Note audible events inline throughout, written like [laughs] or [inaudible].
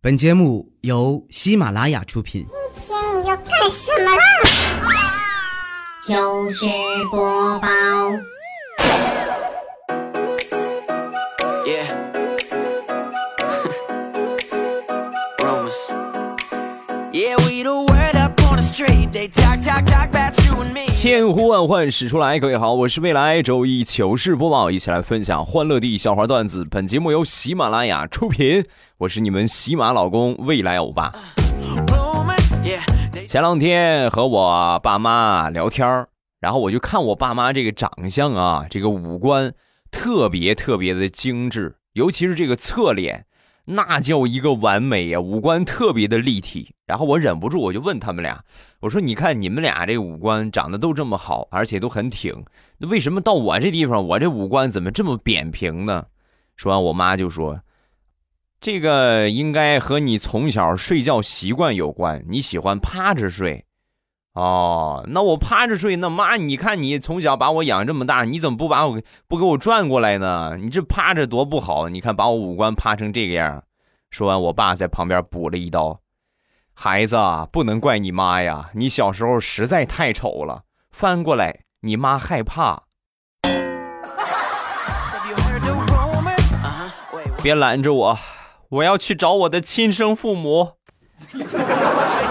本节目由喜马拉雅出品。今天你要干什么啦？就是播报，Yeah. Rumors. Yeah, we the word up on the street. They talk, talk, talk about you and me. 千呼万唤始出来，各位好，我是未来周一糗事播报，一起来分享欢乐地笑话段子。本节目由喜马拉雅出品，我是你们喜马老公未来欧巴。前两天和我爸妈聊天儿然后我就看我爸妈这个长相啊，这个五官特别特别的精致，尤其是这个侧脸，那叫一个完美呀，五官特别的立体。然后我忍不住我就问他们俩，我说：“你看你们俩这五官长得都这么好，而且都很挺，为什么到我这地方，我这五官怎么这么扁平呢？”说完，我妈就说：“这个应该和你从小睡觉习惯有关，你喜欢趴着睡。”哦，那我趴着睡，那妈，你看你从小把我养这么大，你怎么不把我不给我转过来呢？你这趴着多不好，你看把我五官趴成这个样。说完，我爸在旁边补了一刀：“孩子啊，不能怪你妈呀，你小时候实在太丑了，翻过来，你妈害怕。Uh? 别拦着我，我要去找我的亲生父母。[laughs] ”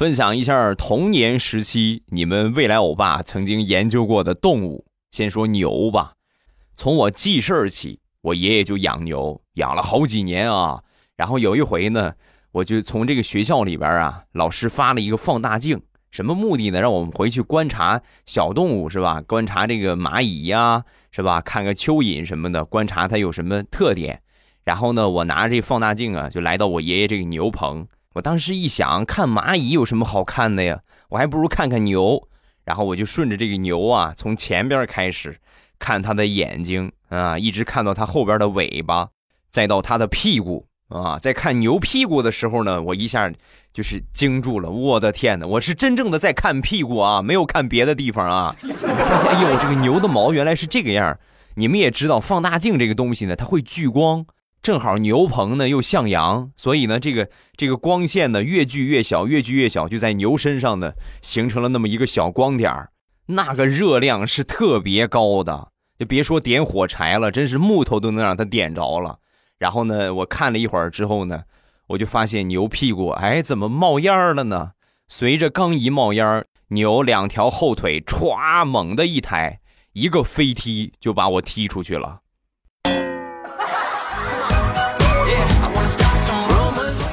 分享一下童年时期你们未来欧巴曾经研究过的动物。先说牛吧，从我记事儿起，我爷爷就养牛，养了好几年啊。然后有一回呢，我就从这个学校里边啊，老师发了一个放大镜，什么目的呢？让我们回去观察小动物，是吧？观察这个蚂蚁呀，是吧？看个蚯蚓什么的，观察它有什么特点。然后呢，我拿着这放大镜啊，就来到我爷爷这个牛棚。我当时一想，看蚂蚁有什么好看的呀？我还不如看看牛。然后我就顺着这个牛啊，从前边开始看它的眼睛啊，一直看到它后边的尾巴，再到它的屁股啊。在看牛屁股的时候呢，我一下就是惊住了。我的天哪，我是真正的在看屁股啊，没有看别的地方啊。发现，哎呦，这个牛的毛原来是这个样你们也知道，放大镜这个东西呢，它会聚光。正好牛棚呢又向阳，所以呢，这个这个光线呢越聚越小，越聚越小，就在牛身上呢形成了那么一个小光点儿，那个热量是特别高的，就别说点火柴了，真是木头都能让它点着了。然后呢，我看了一会儿之后呢，我就发现牛屁股哎怎么冒烟了呢？随着刚一冒烟，牛两条后腿歘猛的一抬，一个飞踢就把我踢出去了。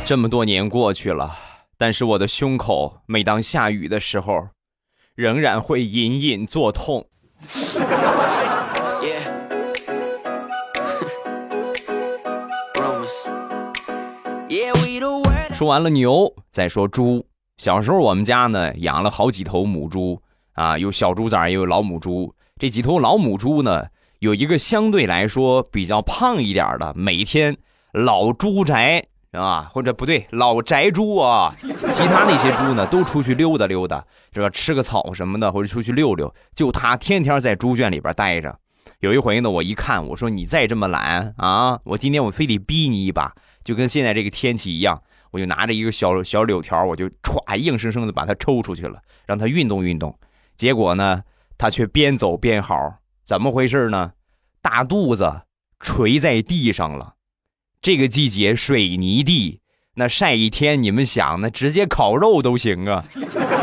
这么多年过去了，但是我的胸口每当下雨的时候，仍然会隐隐作痛。说完了牛，再说猪。小时候我们家呢养了好几头母猪啊，有小猪崽，也有老母猪。这几头老母猪呢，有一个相对来说比较胖一点的，每天老猪宅啊，或者不对，老宅猪啊。其他那些猪呢，都出去溜达溜达，是吧吃个草什么的，或者出去溜溜。就它天天在猪圈里边待着。有一回呢，我一看，我说你再这么懒啊，我今天我非得逼你一把，就跟现在这个天气一样。我就拿着一个小小柳条，我就歘硬生生的把它抽出去了，让它运动运动。结果呢，它却边走边嚎，怎么回事呢？大肚子垂在地上了。这个季节水泥地，那晒一天，你们想，那直接烤肉都行啊。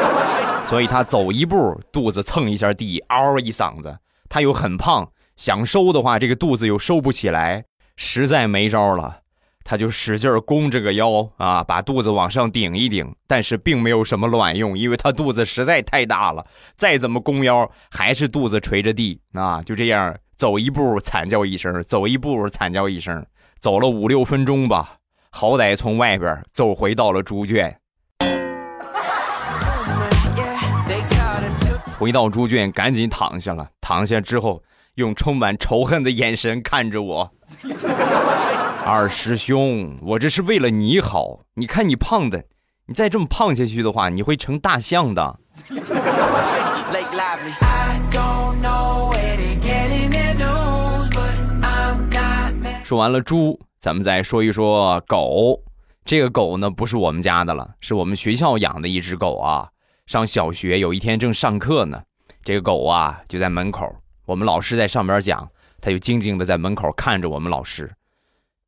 [laughs] 所以他走一步，肚子蹭一下地，嗷一嗓子。他又很胖，想收的话，这个肚子又收不起来，实在没招了。他就使劲弓着个腰啊，把肚子往上顶一顶，但是并没有什么卵用，因为他肚子实在太大了，再怎么弓腰还是肚子垂着地啊，就这样走一步惨叫一声，走一步惨叫一声，走了五六分钟吧，好歹从外边走回到了猪圈。回到猪圈，赶紧躺下了。躺下之后，用充满仇恨的眼神看着我。[laughs] 二师兄，我这是为了你好。你看你胖的，你再这么胖下去的话，你会成大象的。说完了猪，咱们再说一说狗。这个狗呢，不是我们家的了，是我们学校养的一只狗啊。上小学有一天正上课呢，这个狗啊就在门口，我们老师在上边讲，它就静静的在门口看着我们老师。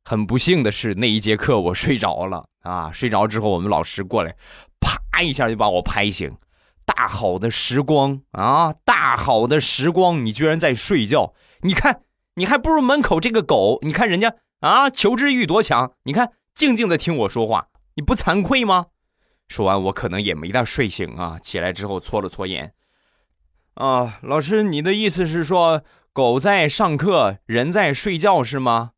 很不幸的是，那一节课我睡着了啊！[laughs] 睡着之后，我们老师过来，啪一下就把我拍醒。大好的时光啊，大好的时光，你居然在睡觉！你看，你还不如门口这个狗。你看人家啊，求知欲多强！你看，静静的听我说话，你不惭愧吗？说完，我可能也没大睡醒啊。起来之后搓了搓眼，啊，老师，你的意思是说，狗在上课，人在睡觉是吗？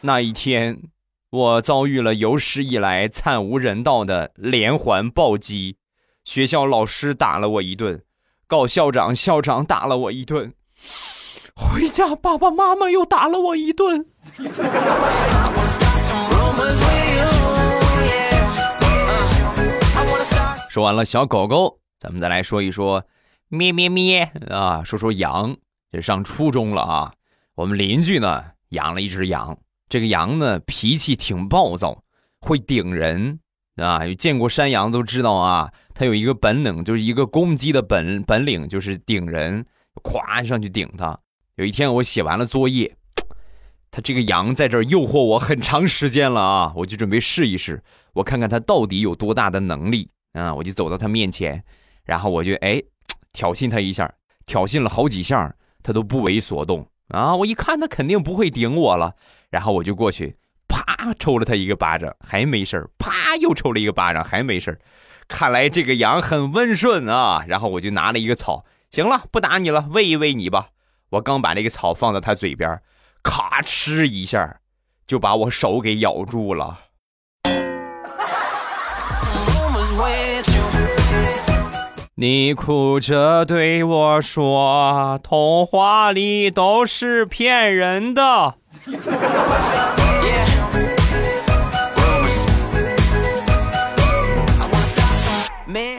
那一天，我遭遇了有史以来惨无人道的连环暴击，学校老师打了我一顿，告校长，校长打了我一顿，回家爸爸妈妈又打了我一顿。说完了小狗狗，咱们再来说一说咩咩咩啊，说说羊。这上初中了啊，我们邻居呢养了一只羊，这个羊呢脾气挺暴躁，会顶人啊。有见过山羊都知道啊，他有一个本领，就是一个攻击的本本领，就是顶人，咵上去顶他。有一天我写完了作业。[tsk] 他这个羊在这儿诱惑我很长时间了啊，我就准备试一试，我看看他到底有多大的能力啊！我就走到他面前，然后我就哎 [tsk] 挑衅他一下，挑衅了好几下，他都不为所动啊！我一看他肯定不会顶我了，然后我就过去啪抽了他一个巴掌，还没事啪又抽了一个巴掌，还没事看来这个羊很温顺啊！[laughs] 然后我就拿了一个草，行了，不打你了，喂一喂你吧。我刚把那个草放到他嘴边。咔哧一下，就把我手给咬住了。你哭着对我说：“童话里都是骗人的。”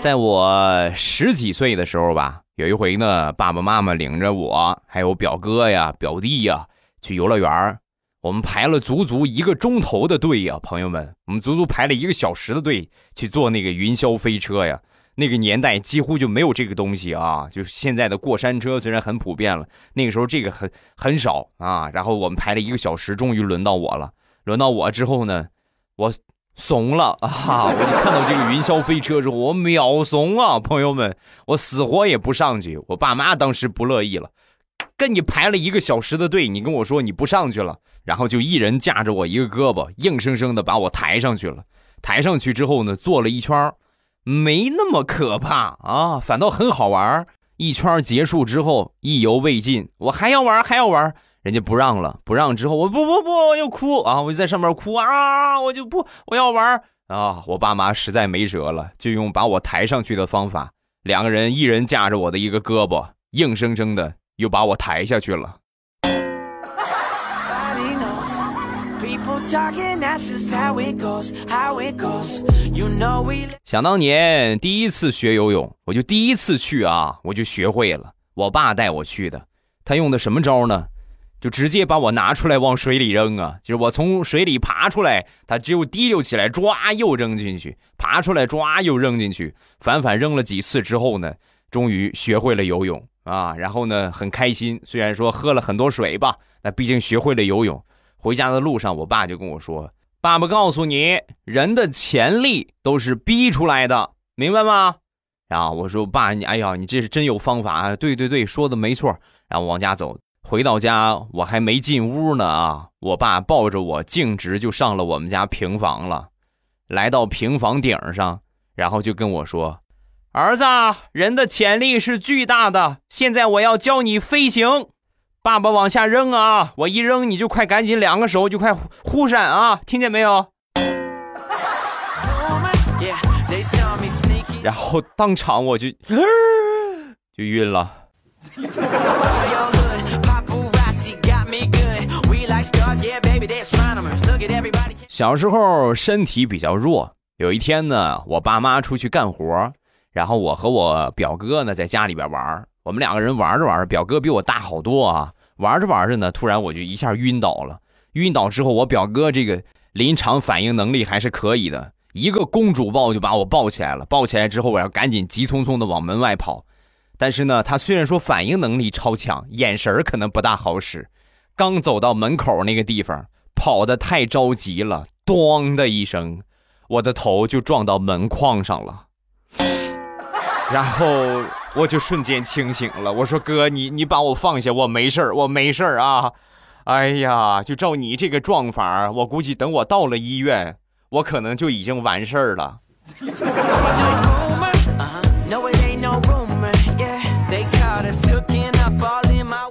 在我十几岁的时候吧，有一回呢，爸爸妈妈领着我，还有表哥呀、表弟呀。去游乐园我们排了足足一个钟头的队呀，朋友们，我们足足排了一个小时的队去坐那个云霄飞车呀。那个年代几乎就没有这个东西啊，就是现在的过山车虽然很普遍了，那个时候这个很很少啊。然后我们排了一个小时，终于轮到我了。轮到我之后呢，我怂了啊！我就看到这个云霄飞车之后，我秒怂啊，朋友们，我死活也不上去。我爸妈当时不乐意了。跟你排了一个小时的队，你跟我说你不上去了，然后就一人架着我一个胳膊，硬生生的把我抬上去了。抬上去之后呢，坐了一圈，没那么可怕啊，反倒很好玩。一圈结束之后，意犹未尽，我还要玩，还要玩，人家不让了，不让之后，我不不不，我要哭啊，我就在上面哭啊，我就不，我要玩啊。我爸妈实在没辙了，就用把我抬上去的方法，两个人一人架着我的一个胳膊，硬生生的。又把我抬下去了。想当年第一次学游泳，我就第一次去啊，我就学会了。我爸带我去的，他用的什么招呢？就直接把我拿出来往水里扔啊！就是我从水里爬出来，他只有提溜起来，抓又扔进去，爬出来抓又扔进去，反反扔了几次之后呢，终于学会了游泳。啊，然后呢，很开心。虽然说喝了很多水吧，那毕竟学会了游泳。回家的路上，我爸就跟我说：“爸爸告诉你，人的潜力都是逼出来的，明白吗？”然后我说：“爸，你哎呀，你这是真有方法啊！”对对对，说的没错。然后往家走，回到家我还没进屋呢啊，我爸抱着我径直就上了我们家平房了，来到平房顶上，然后就跟我说。儿子，人的潜力是巨大的。现在我要教你飞行，爸爸往下扔啊！我一扔，你就快赶紧两个手就快忽闪啊！听见没有？[laughs] 然后当场我就 [laughs] 就晕了。[laughs] 小时候身体比较弱，有一天呢，我爸妈出去干活。然后我和我表哥呢在家里边玩我们两个人玩着玩着，表哥比我大好多啊，玩着玩着呢，突然我就一下晕倒了。晕倒之后，我表哥这个临场反应能力还是可以的，一个公主抱就把我抱起来了。抱起来之后，我要赶紧急匆匆的往门外跑。但是呢，他虽然说反应能力超强，眼神可能不大好使。刚走到门口那个地方，跑得太着急了，咣的一声，我的头就撞到门框上了。然后我就瞬间清醒了，我说：“哥，你你把我放下，我没事儿，我没事儿啊。”哎呀，就照你这个撞法，我估计等我到了医院，我可能就已经完事儿了。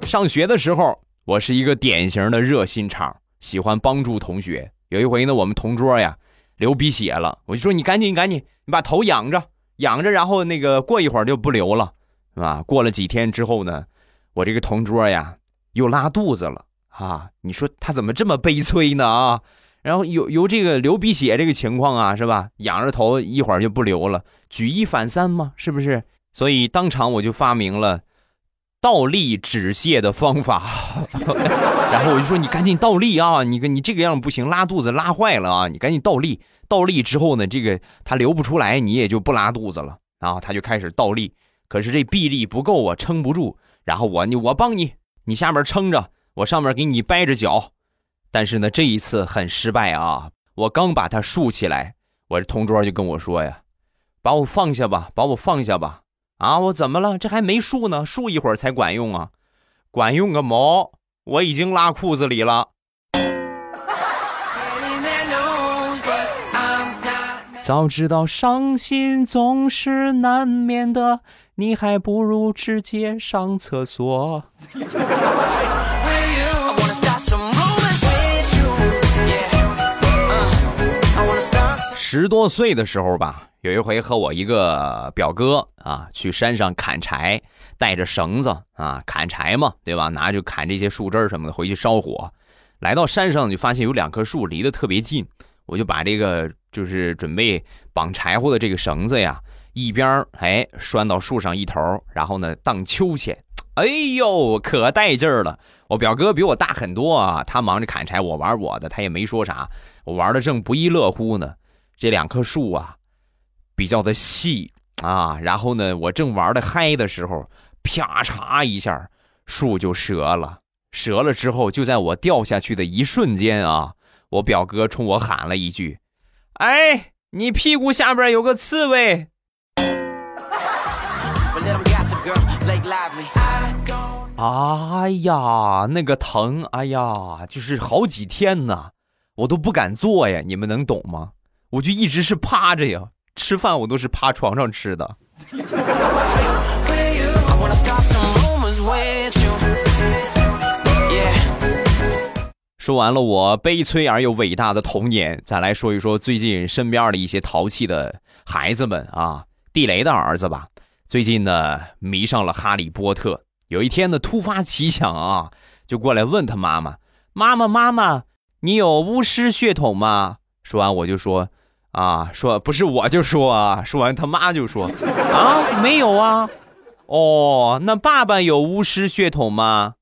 上学的时候，我是一个典型的热心肠，喜欢帮助同学。有一回呢，我们同桌呀流鼻血了，我就说你赶紧赶紧，你把头仰着仰着，然后那个过一会儿就不流了，是吧？过了几天之后呢，我这个同桌呀又拉肚子了。啊，你说他怎么这么悲催呢啊？然后有有这个流鼻血这个情况啊，是吧？仰着头一会儿就不流了，举一反三嘛，是不是？所以当场我就发明了倒立止泻的方法。[laughs] 然后我就说你赶紧倒立啊，你你这个样不行，拉肚子拉坏了啊，你赶紧倒立。倒立之后呢，这个他流不出来，你也就不拉肚子了。然后他就开始倒立，可是这臂力不够啊，撑不住。然后我你我帮你，你下面撑着。我上面给你掰着脚，但是呢，这一次很失败啊！我刚把它竖起来，我这同桌就跟我说呀：“把我放下吧，把我放下吧！”啊，我怎么了？这还没竖呢，竖一会儿才管用啊！管用个毛！我已经拉裤子里了。早知道伤心总是难免的，你还不如直接上厕所。[laughs] 十多岁的时候吧，有一回和我一个表哥啊去山上砍柴，带着绳子啊砍柴嘛，对吧？拿就砍这些树枝什么的回去烧火。来到山上就发现有两棵树离得特别近，我就把这个就是准备绑柴火的这个绳子呀，一边哎拴到树上一头，然后呢荡秋千。哎呦，可带劲儿了！我表哥比我大很多啊，他忙着砍柴，我玩我的，他也没说啥，我玩的正不亦乐乎呢。这两棵树啊，比较的细啊，然后呢，我正玩的嗨的时候，啪嚓一下，树就折了。折了之后，就在我掉下去的一瞬间啊，我表哥冲我喊了一句：“哎，你屁股下边有个刺猬。”哎呀，那个疼！哎呀，就是好几天呢，我都不敢坐呀，你们能懂吗？我就一直是趴着呀，吃饭我都是趴床上吃的。说完了我悲催而又伟大的童年，再来说一说最近身边的一些淘气的孩子们啊。地雷的儿子吧，最近呢迷上了哈利波特。有一天呢，突发奇想啊，就过来问他妈妈：“妈妈，妈妈，你有巫师血统吗？”说完我就说。啊，说不是我就说啊，说完他妈就说啊，没有啊，哦，那爸爸有巫师血统吗？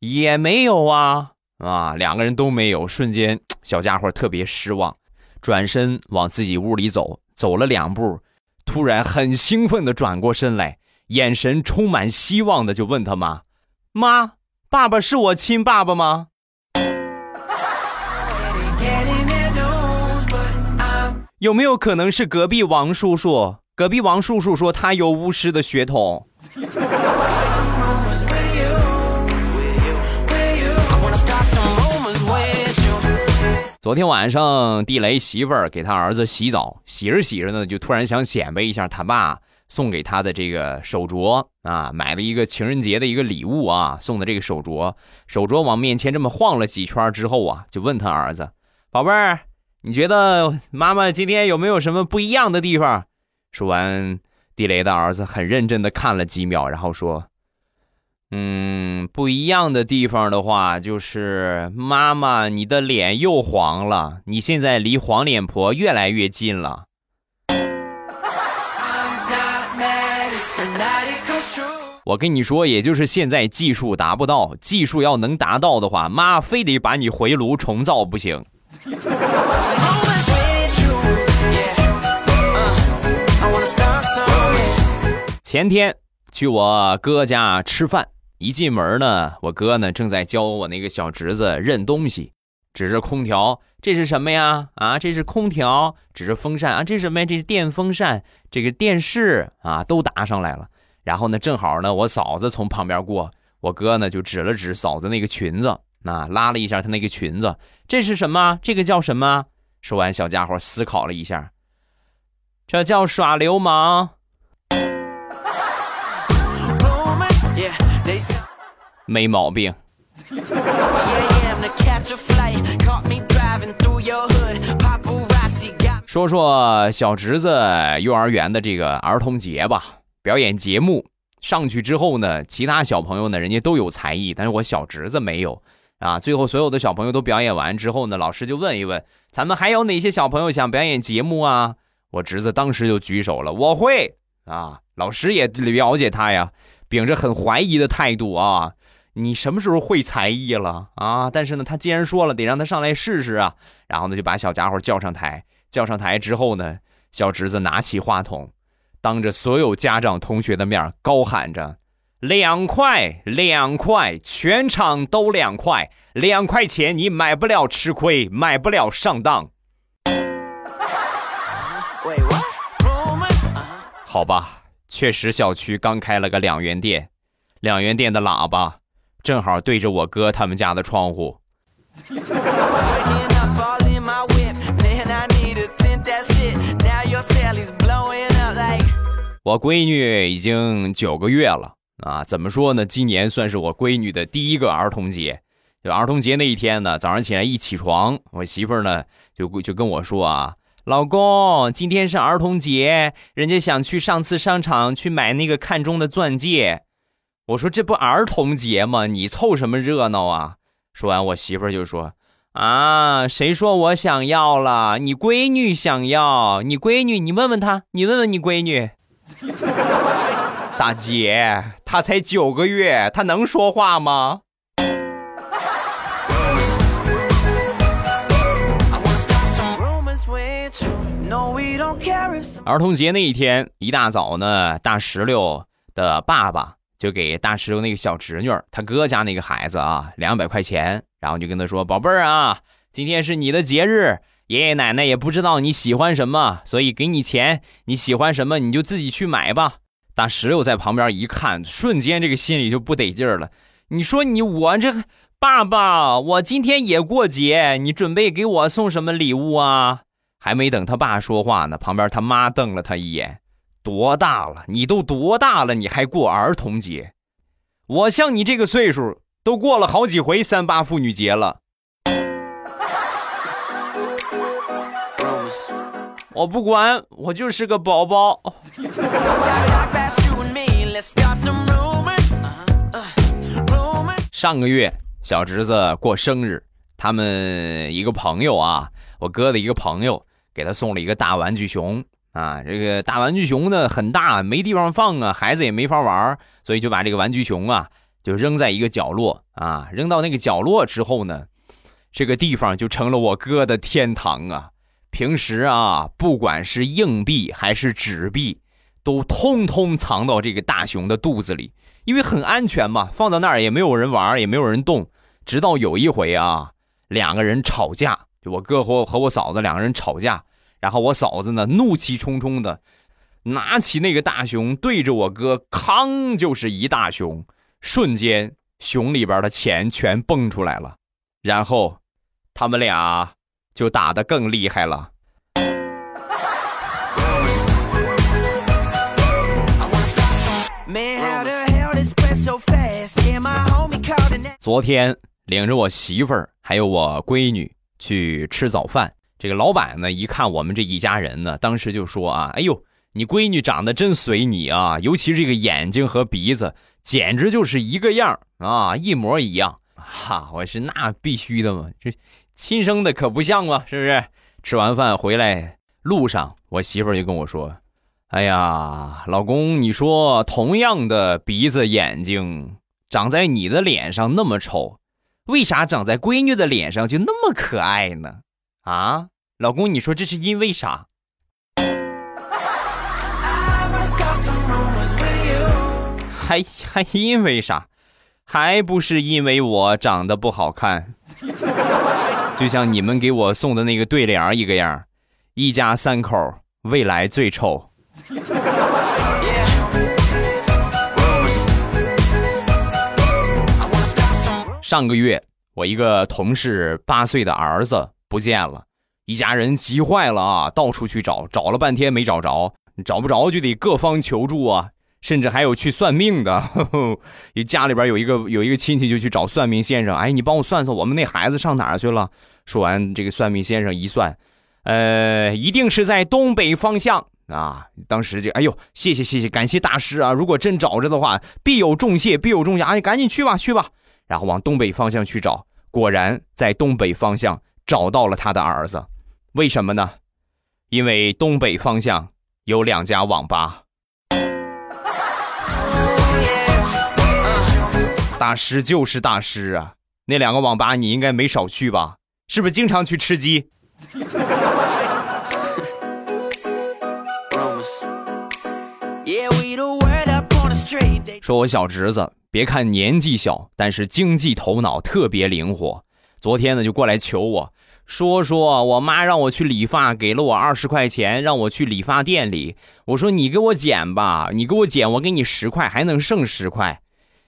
也没有啊，啊，两个人都没有，瞬间小家伙特别失望，转身往自己屋里走，走了两步，突然很兴奋的转过身来，眼神充满希望的就问他妈：“妈，爸爸是我亲爸爸吗？”有没有可能是隔壁王叔叔？隔壁王叔叔说他有巫师的血统。昨天晚上，地雷媳妇儿给他儿子洗澡，洗着洗着呢，就突然想显摆一下他爸送给他的这个手镯啊，买了一个情人节的一个礼物啊，送的这个手镯。手镯往面前这么晃了几圈之后啊，就问他儿子：“宝贝儿。”你觉得妈妈今天有没有什么不一样的地方？说完，地雷的儿子很认真的看了几秒，然后说：“嗯，不一样的地方的话，就是妈妈，你的脸又黄了，你现在离黄脸婆越来越近了。”我跟你说，也就是现在技术达不到，技术要能达到的话，妈非得把你回炉重造不行。前天去我哥家吃饭，一进门呢，我哥呢正在教我那个小侄子认东西，指着空调，这是什么呀？啊，这是空调。指着风扇啊，这是什么呀？这是电风扇。这个电视啊，都答上来了。然后呢，正好呢，我嫂子从旁边过，我哥呢就指了指嫂子那个裙子，那拉了一下她那个裙子，这是什么？这个叫什么？说完，小家伙思考了一下，这叫耍流氓。没毛病说说小侄子幼儿园的这个儿童节吧，表演节目上去之后呢，其他小朋友呢，人家都有才艺，但是我小侄子没有啊。最后所有的小朋友都表演完之后呢，老师就问一问，咱们还有哪些小朋友想表演节目啊？我侄子当时就举手了，我会啊。老师也了解他呀，秉着很怀疑的态度啊，你什么时候会才艺了啊？但是呢，他既然说了，得让他上来试试啊。然后呢，就把小家伙叫上台。叫上台之后呢，小侄子拿起话筒，当着所有家长同学的面高喊着：“两块，两块，全场都两块，两块钱你买不了吃亏，买不了上当。[laughs] Uh-huh. ”好吧，确实小区刚开了个两元店，两元店的喇叭正好对着我哥他们家的窗户。我闺女已经九个月了啊，怎么说呢？今年算是我闺女的第一个儿童节。就儿童节那一天呢，早上起来一起床，我媳妇儿呢就就跟我说啊，老公，今天是儿童节，人家想去上次商场去买那个看中的钻戒。我说这不儿童节吗？你凑什么热闹啊？说完，我媳妇儿就说。啊，谁说我想要了？你闺女想要，你闺女，你问问她，你问问你闺女。[laughs] 大姐，她才九个月，她能说话吗.儿童节那一天，一大早呢，大石榴的爸爸就给大石榴那个小侄女儿，他哥家那个孩子啊，两百块钱，然后就跟他说：“宝贝儿啊，今天是你的节日，爷爷奶奶也不知道你喜欢什么，所以给你钱，你喜欢什么你就自己去买吧。”大石榴在旁边一看，瞬间这个心里就不得劲儿了。你说你我这爸爸，我今天也过节，你准备给我送什么礼物啊？还没等他爸说话呢，旁边他妈瞪了他一眼：“多大了？你都多大了？你还过儿童节？我像你这个岁数，都过了好几回三八妇女节了。我不管，我就是个宝宝。Uh-huh. Uh. 上个月小侄子过生日，他们一个朋友啊，我哥的一个朋友给他送了一个大玩具熊啊。这个大玩具熊呢很大，没地方放啊，孩子也没法玩，所以就把这个玩具熊啊就扔在一个角落啊。扔到那个角落之后呢，这个地方就成了我哥的天堂啊。平时啊，不管是硬币还是纸币，都通通藏到这个大熊的肚子里。因为很安全嘛，放到那儿也没有人玩，也没有人动。直到有一回啊，两个人吵架，就我哥和和我嫂子两个人吵架，然后我嫂子呢怒气冲冲的拿起那个大熊。对着我哥，康就是一大熊，瞬间熊里边的钱全蹦出来了，然后他们俩就打得更厉害了。昨天领着我媳妇儿还有我闺女去吃早饭，这个老板呢一看我们这一家人呢，当时就说啊，哎呦，你闺女长得真随你啊，尤其这个眼睛和鼻子，简直就是一个样啊，一模一样。哈，我是那必须的嘛，这亲生的可不像嘛，是不是？吃完饭回来路上，我媳妇就跟我说：“哎呀，老公，你说同样的鼻子眼睛，长在你的脸上那么丑，为啥长在闺女的脸上就那么可爱呢？啊，老公，你说这是因为啥？还还因为啥？还不是因为我长得不好看？就像你们给我送的那个对联一个样，一家三口未来最臭。上个月，我一个同事八岁的儿子不见了，一家人急坏了啊，到处去找，找了半天没找着，找不着就得各方求助啊，甚至还有去算命的，[laughs] 呵呵家里边有一个有一个亲戚就去找算命先生，哎，你帮我算算我们那孩子上哪儿去了？说完，这个算命先生一算，呃，一定是在东北方向。啊！当时就哎呦，谢谢谢谢，感谢大师啊！如果真找着的话，必有重谢，必有重谢。哎，赶紧去吧，去吧。然后往东北方向去找，果然在东北方向找到了他的儿子。为什么呢？因为东北方向有两家网吧。大师就是大师啊！那两个网吧你应该没少去吧？是不是经常去吃鸡？说我小侄子，别看年纪小，但是经济头脑特别灵活。昨天呢，就过来求我说说，我妈让我去理发，给了我二十块钱，让我去理发店里。我说你给我剪吧，你给我剪，我给你十块，还能剩十块。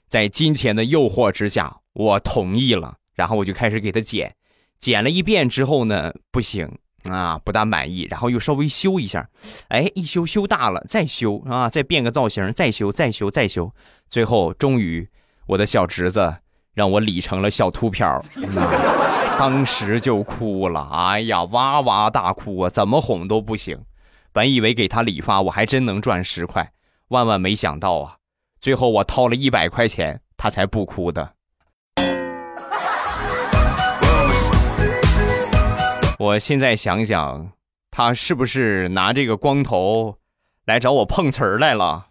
在金钱的诱惑之下，我同意了，然后我就开始给他剪。剪了一遍之后呢，不行啊，不大满意，然后又稍微修一下，哎，一修修大了，再修啊，再变个造型，再修，再修，再修，最后终于我的小侄子让我理成了小秃瓢，[laughs] 当时就哭了，哎呀，哇哇大哭啊，怎么哄都不行。本以为给他理发我还真能赚十块，万万没想到啊，最后我掏了一百块钱，他才不哭的。我现在想想，他是不是拿这个光头来找我碰瓷儿来了？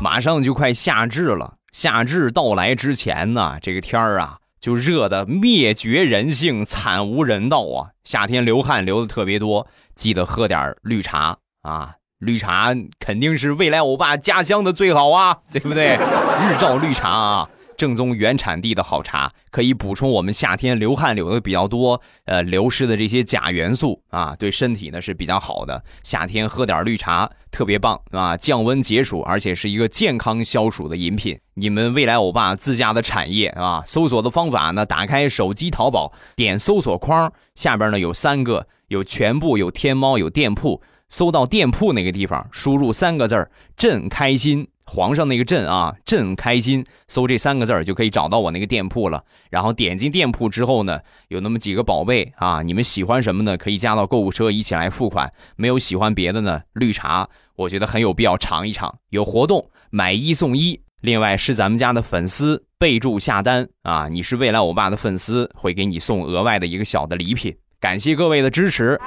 马上就快夏至了，夏至到来之前呢，这个天儿啊就热的灭绝人性，惨无人道啊！夏天流汗流的特别多，记得喝点绿茶啊，绿茶肯定是未来欧巴家乡的最好啊，对不对？日照绿茶啊。正宗原产地的好茶，可以补充我们夏天流汗流的比较多，呃，流失的这些钾元素啊，对身体呢是比较好的。夏天喝点绿茶特别棒啊，降温解暑，而且是一个健康消暑的饮品。你们未来欧巴自家的产业啊，搜索的方法呢，打开手机淘宝，点搜索框，下边呢有三个，有全部，有天猫，有店铺。搜到店铺那个地方，输入三个字儿“朕开心”，皇上那个朕啊，朕开心，搜这三个字儿就可以找到我那个店铺了。然后点进店铺之后呢，有那么几个宝贝啊，你们喜欢什么呢？可以加到购物车一起来付款。没有喜欢别的呢，绿茶我觉得很有必要尝一尝。有活动买一送一，另外是咱们家的粉丝备注下单啊，你是未来欧巴的粉丝，会给你送额外的一个小的礼品。感谢各位的支持。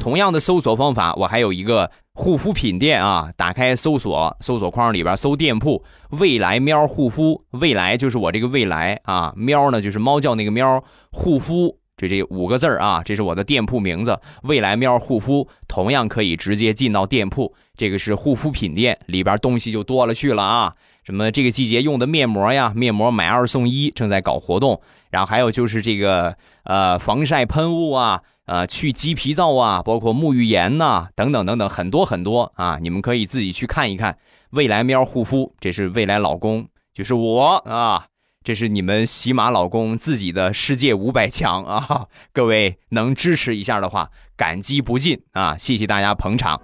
同样的搜索方法，我还有一个护肤品店啊，打开搜索搜索框里边搜店铺“未来喵护肤”，未来就是我这个未来啊，喵呢就是猫叫那个喵，护肤这这五个字儿啊，这是我的店铺名字“未来喵护肤”，同样可以直接进到店铺，这个是护肤品店，里边东西就多了去了啊。什么这个季节用的面膜呀，面膜买二送一，正在搞活动。然后还有就是这个呃防晒喷雾啊，呃去鸡皮皂啊，包括沐浴盐呐、等等等等，很多很多啊，你们可以自己去看一看。未来喵护肤，这是未来老公，就是我啊，这是你们喜马老公自己的世界五百强啊！各位能支持一下的话，感激不尽啊！谢谢大家捧场。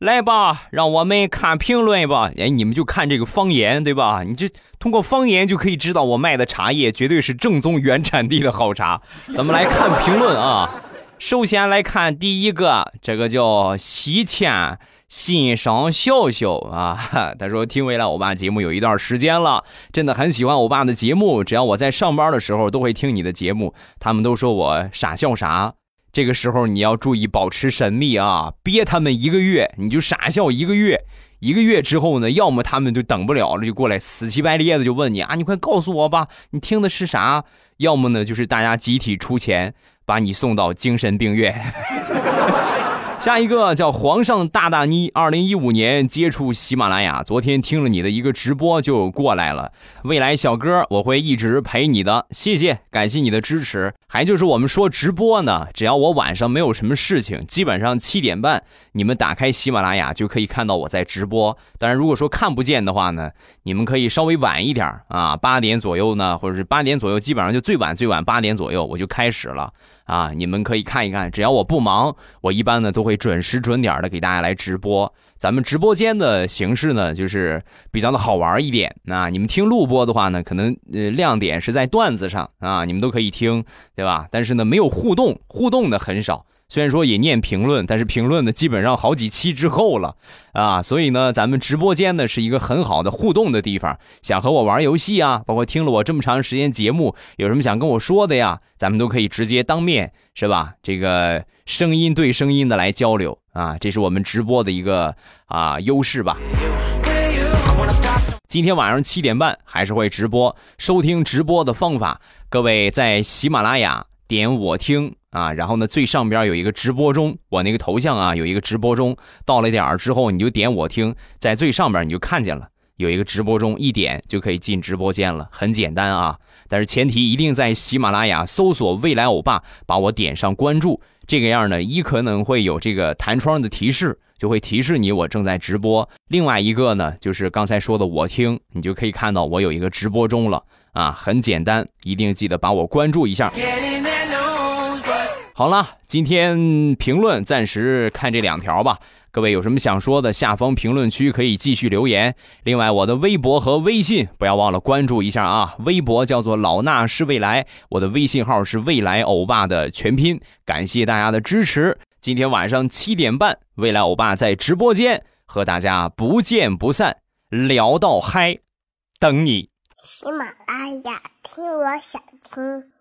来吧，让我们看评论吧。哎，你们就看这个方言，对吧？你这通过方言就可以知道我卖的茶叶绝对是正宗原产地的好茶。[laughs] 咱们来看评论啊。首先来看第一个，这个叫西迁欣赏笑笑啊，[laughs] 他说听未来欧巴节目有一段时间了，真的很喜欢欧巴的节目。只要我在上班的时候，都会听你的节目。他们都说我傻笑啥，这个时候你要注意保持神秘啊，憋他们一个月，你就傻笑一个月。一个月之后呢，要么他们就等不了了，就过来死乞白咧的就问你啊，你快告诉我吧，你听的是啥？要么呢，就是大家集体出钱把你送到精神病院。[laughs] 下一个叫皇上大大妮，二零一五年接触喜马拉雅，昨天听了你的一个直播就过来了。未来小哥，我会一直陪你的，谢谢，感谢你的支持。还就是我们说直播呢，只要我晚上没有什么事情，基本上七点半你们打开喜马拉雅就可以看到我在直播。当然，如果说看不见的话呢，你们可以稍微晚一点啊，八点左右呢，或者是八点左右，基本上就最晚最晚八点左右我就开始了。啊，你们可以看一看，只要我不忙，我一般呢都会准时准点的给大家来直播。咱们直播间的形式呢，就是比较的好玩一点。那你们听录播的话呢，可能呃亮点是在段子上啊，你们都可以听，对吧？但是呢，没有互动，互动的很少。虽然说也念评论，但是评论呢基本上好几期之后了啊，所以呢，咱们直播间呢是一个很好的互动的地方。想和我玩游戏啊，包括听了我这么长时间节目，有什么想跟我说的呀，咱们都可以直接当面是吧？这个声音对声音的来交流啊，这是我们直播的一个啊优势吧。今天晚上七点半还是会直播，收听直播的方法，各位在喜马拉雅点我听。啊，然后呢，最上边有一个直播中，我那个头像啊，有一个直播中，到了点儿之后，你就点我听，在最上边你就看见了，有一个直播中，一点就可以进直播间了，很简单啊。但是前提一定在喜马拉雅搜索“未来欧巴”，把我点上关注，这个样呢，一可能会有这个弹窗的提示，就会提示你我正在直播；另外一个呢，就是刚才说的我听，你就可以看到我有一个直播中了啊，很简单，一定记得把我关注一下。好了，今天评论暂时看这两条吧。各位有什么想说的，下方评论区可以继续留言。另外，我的微博和微信不要忘了关注一下啊。微博叫做老衲是未来，我的微信号是未来欧巴的全拼。感谢大家的支持。今天晚上七点半，未来欧巴在直播间和大家不见不散，聊到嗨，等你。喜马拉雅听，我想听。